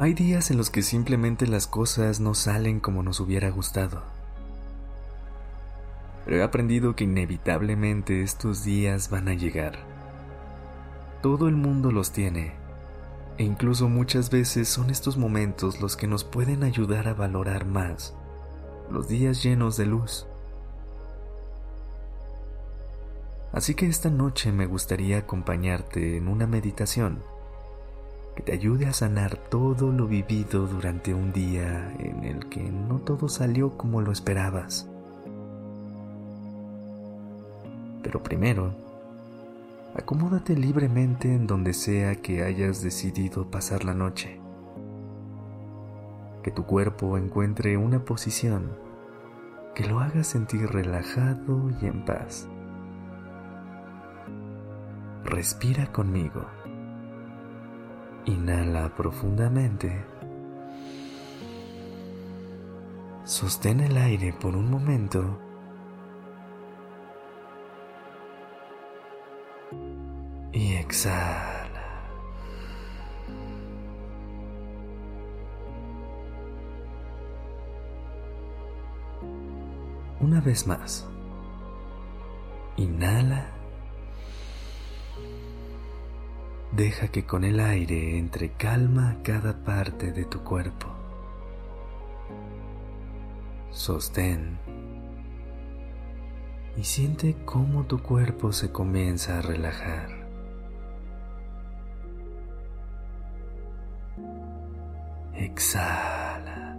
Hay días en los que simplemente las cosas no salen como nos hubiera gustado. Pero he aprendido que inevitablemente estos días van a llegar. Todo el mundo los tiene, e incluso muchas veces son estos momentos los que nos pueden ayudar a valorar más los días llenos de luz. Así que esta noche me gustaría acompañarte en una meditación que te ayude a sanar todo lo vivido durante un día en el que no todo salió como lo esperabas. Pero primero, acomódate libremente en donde sea que hayas decidido pasar la noche. Que tu cuerpo encuentre una posición que lo haga sentir relajado y en paz. Respira conmigo. Inhala profundamente. Sostén el aire por un momento. Y exhala. Una vez más. Inhala. Deja que con el aire entre calma cada parte de tu cuerpo. Sostén y siente cómo tu cuerpo se comienza a relajar. Exhala.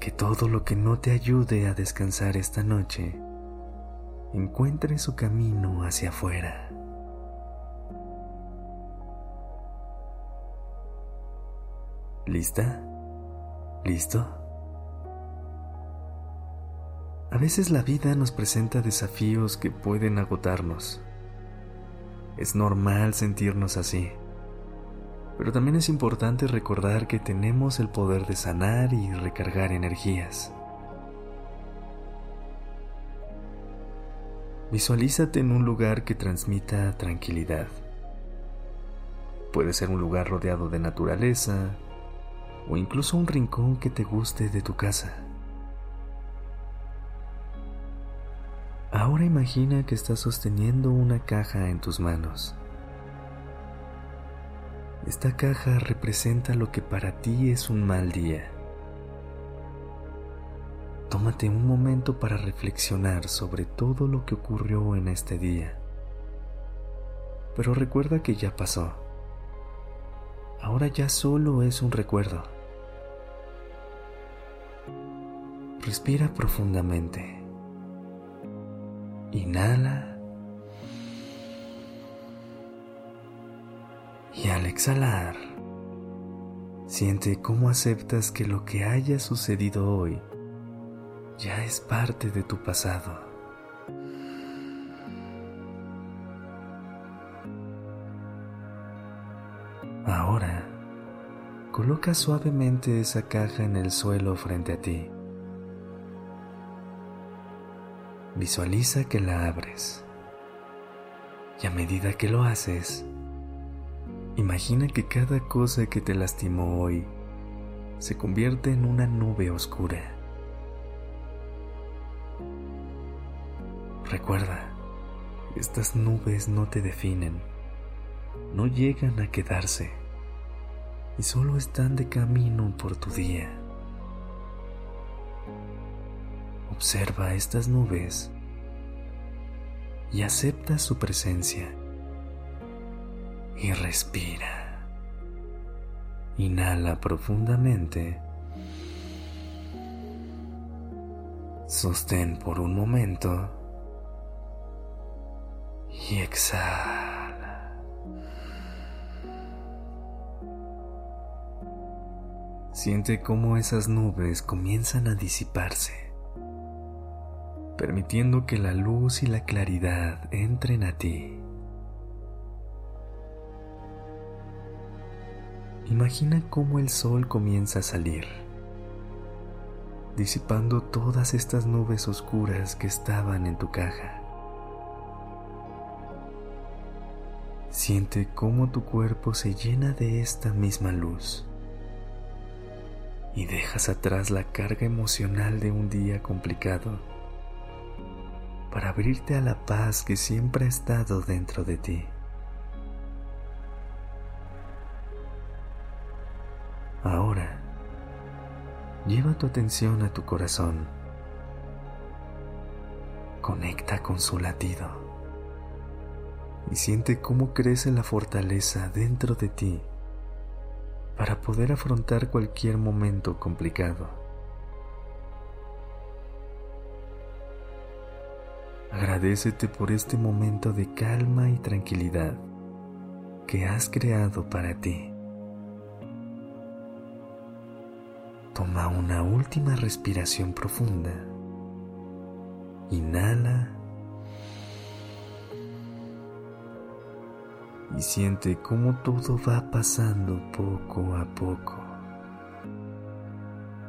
Que todo lo que no te ayude a descansar esta noche encuentre su camino hacia afuera. ¿Lista? ¿Listo? A veces la vida nos presenta desafíos que pueden agotarnos. Es normal sentirnos así, pero también es importante recordar que tenemos el poder de sanar y recargar energías. Visualízate en un lugar que transmita tranquilidad. Puede ser un lugar rodeado de naturaleza o incluso un rincón que te guste de tu casa. Ahora imagina que estás sosteniendo una caja en tus manos. Esta caja representa lo que para ti es un mal día. Tómate un momento para reflexionar sobre todo lo que ocurrió en este día. Pero recuerda que ya pasó. Ahora ya solo es un recuerdo. Respira profundamente. Inhala. Y al exhalar, siente cómo aceptas que lo que haya sucedido hoy ya es parte de tu pasado. Ahora, coloca suavemente esa caja en el suelo frente a ti. Visualiza que la abres. Y a medida que lo haces, imagina que cada cosa que te lastimó hoy se convierte en una nube oscura. Recuerda, estas nubes no te definen, no llegan a quedarse y solo están de camino por tu día. Observa estas nubes y acepta su presencia y respira. Inhala profundamente. Sostén por un momento y exhala. Siente cómo esas nubes comienzan a disiparse, permitiendo que la luz y la claridad entren a ti. Imagina cómo el sol comienza a salir, disipando todas estas nubes oscuras que estaban en tu caja. Siente cómo tu cuerpo se llena de esta misma luz y dejas atrás la carga emocional de un día complicado para abrirte a la paz que siempre ha estado dentro de ti. Ahora, lleva tu atención a tu corazón. Conecta con su latido y siente cómo crece la fortaleza dentro de ti para poder afrontar cualquier momento complicado. Agradecete por este momento de calma y tranquilidad que has creado para ti. Toma una última respiración profunda. Inhala y siente cómo todo va pasando poco a poco.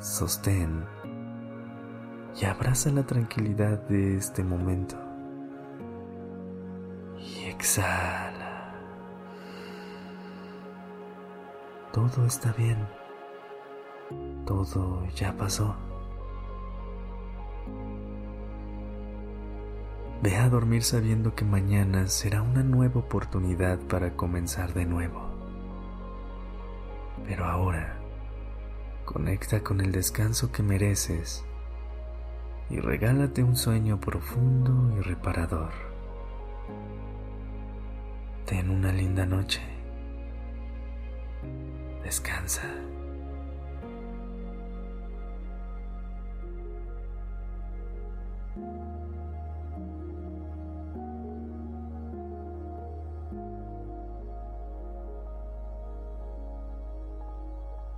Sostén y abraza la tranquilidad de este momento. Y exhala. Todo está bien. Todo ya pasó. Ve a dormir sabiendo que mañana será una nueva oportunidad para comenzar de nuevo. Pero ahora, conecta con el descanso que mereces y regálate un sueño profundo y reparador. Ten una linda noche. Descansa.